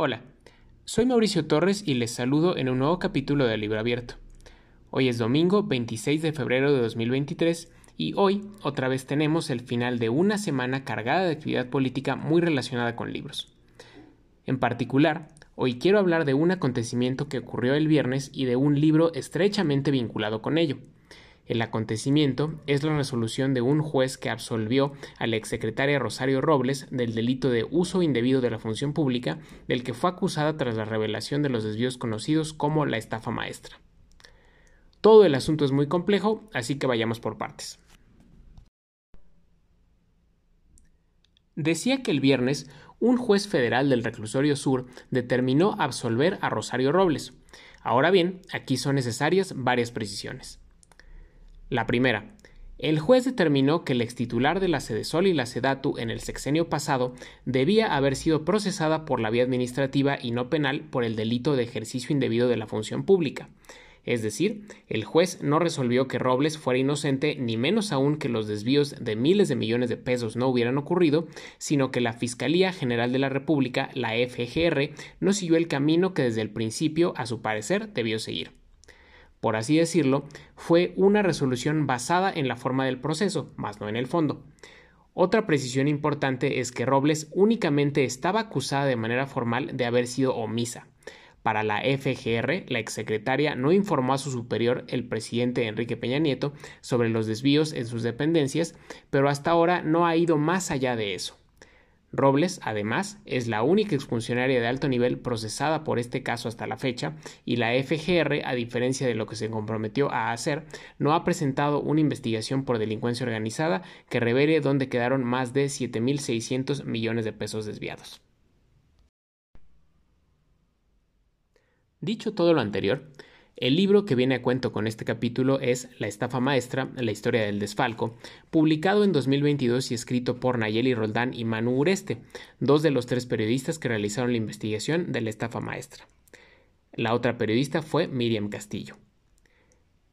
Hola, soy Mauricio Torres y les saludo en un nuevo capítulo de Libro Abierto. Hoy es domingo 26 de febrero de 2023 y hoy otra vez tenemos el final de una semana cargada de actividad política muy relacionada con libros. En particular, hoy quiero hablar de un acontecimiento que ocurrió el viernes y de un libro estrechamente vinculado con ello. El acontecimiento es la resolución de un juez que absolvió a la exsecretaria Rosario Robles del delito de uso indebido de la función pública del que fue acusada tras la revelación de los desvíos conocidos como la estafa maestra. Todo el asunto es muy complejo, así que vayamos por partes. Decía que el viernes un juez federal del reclusorio sur determinó absolver a Rosario Robles. Ahora bien, aquí son necesarias varias precisiones. La primera, el juez determinó que el extitular de la Sedesol y la Sedatu en el sexenio pasado debía haber sido procesada por la vía administrativa y no penal por el delito de ejercicio indebido de la función pública. Es decir, el juez no resolvió que Robles fuera inocente, ni menos aún que los desvíos de miles de millones de pesos no hubieran ocurrido, sino que la Fiscalía General de la República, la FGR, no siguió el camino que desde el principio, a su parecer, debió seguir por así decirlo, fue una resolución basada en la forma del proceso, más no en el fondo. Otra precisión importante es que Robles únicamente estaba acusada de manera formal de haber sido omisa. Para la FGR, la exsecretaria no informó a su superior, el presidente Enrique Peña Nieto, sobre los desvíos en sus dependencias, pero hasta ahora no ha ido más allá de eso. Robles, además, es la única exfuncionaria de alto nivel procesada por este caso hasta la fecha, y la FGR, a diferencia de lo que se comprometió a hacer, no ha presentado una investigación por delincuencia organizada que revele dónde quedaron más de 7.600 millones de pesos desviados. Dicho todo lo anterior, el libro que viene a cuento con este capítulo es La estafa maestra, la historia del desfalco, publicado en 2022 y escrito por Nayeli Roldán y Manu Ureste, dos de los tres periodistas que realizaron la investigación de la estafa maestra. La otra periodista fue Miriam Castillo.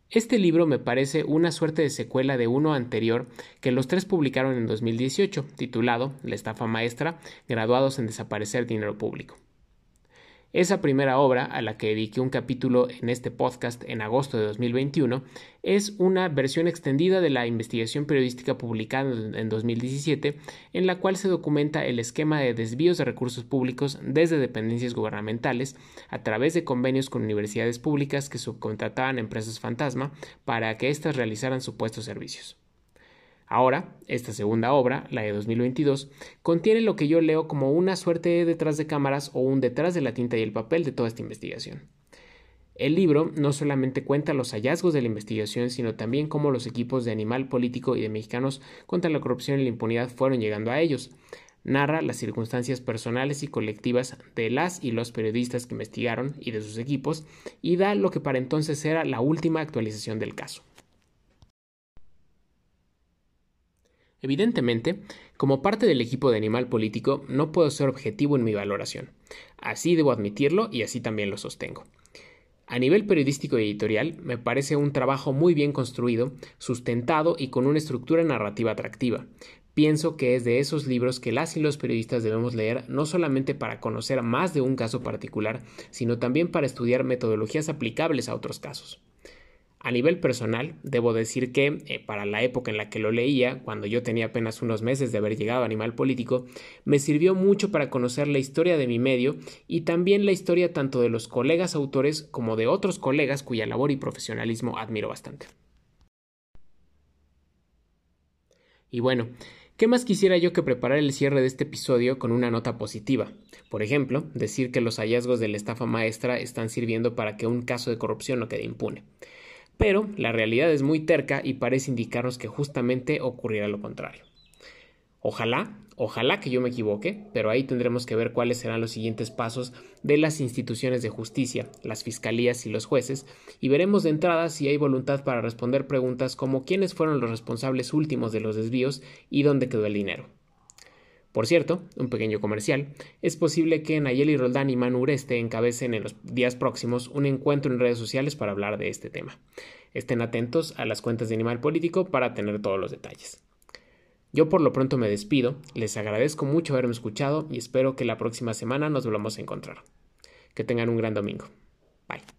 Este libro me parece una suerte de secuela de uno anterior que los tres publicaron en 2018, titulado La estafa maestra, graduados en desaparecer dinero público. Esa primera obra, a la que dediqué un capítulo en este podcast en agosto de 2021, es una versión extendida de la investigación periodística publicada en 2017, en la cual se documenta el esquema de desvíos de recursos públicos desde dependencias gubernamentales a través de convenios con universidades públicas que subcontrataban empresas fantasma para que éstas realizaran supuestos servicios. Ahora, esta segunda obra, la de 2022, contiene lo que yo leo como una suerte de detrás de cámaras o un detrás de la tinta y el papel de toda esta investigación. El libro no solamente cuenta los hallazgos de la investigación, sino también cómo los equipos de Animal Político y de Mexicanos contra la Corrupción y la Impunidad fueron llegando a ellos. Narra las circunstancias personales y colectivas de las y los periodistas que investigaron y de sus equipos y da lo que para entonces era la última actualización del caso. Evidentemente, como parte del equipo de Animal Político, no puedo ser objetivo en mi valoración. Así debo admitirlo y así también lo sostengo. A nivel periodístico y editorial, me parece un trabajo muy bien construido, sustentado y con una estructura narrativa atractiva. Pienso que es de esos libros que las y los periodistas debemos leer no solamente para conocer más de un caso particular, sino también para estudiar metodologías aplicables a otros casos. A nivel personal, debo decir que eh, para la época en la que lo leía, cuando yo tenía apenas unos meses de haber llegado a Animal Político, me sirvió mucho para conocer la historia de mi medio y también la historia tanto de los colegas autores como de otros colegas cuya labor y profesionalismo admiro bastante. Y bueno, ¿Qué más quisiera yo que preparar el cierre de este episodio con una nota positiva? Por ejemplo, decir que los hallazgos de la estafa maestra están sirviendo para que un caso de corrupción no quede impune. Pero la realidad es muy terca y parece indicarnos que justamente ocurrirá lo contrario. Ojalá, ojalá que yo me equivoque, pero ahí tendremos que ver cuáles serán los siguientes pasos de las instituciones de justicia, las fiscalías y los jueces, y veremos de entrada si hay voluntad para responder preguntas como quiénes fueron los responsables últimos de los desvíos y dónde quedó el dinero. Por cierto, un pequeño comercial, es posible que Nayeli Roldán y Manu Ureste encabecen en los días próximos un encuentro en redes sociales para hablar de este tema. Estén atentos a las cuentas de Animal Político para tener todos los detalles. Yo por lo pronto me despido, les agradezco mucho haberme escuchado y espero que la próxima semana nos volvamos a encontrar. Que tengan un gran domingo. Bye.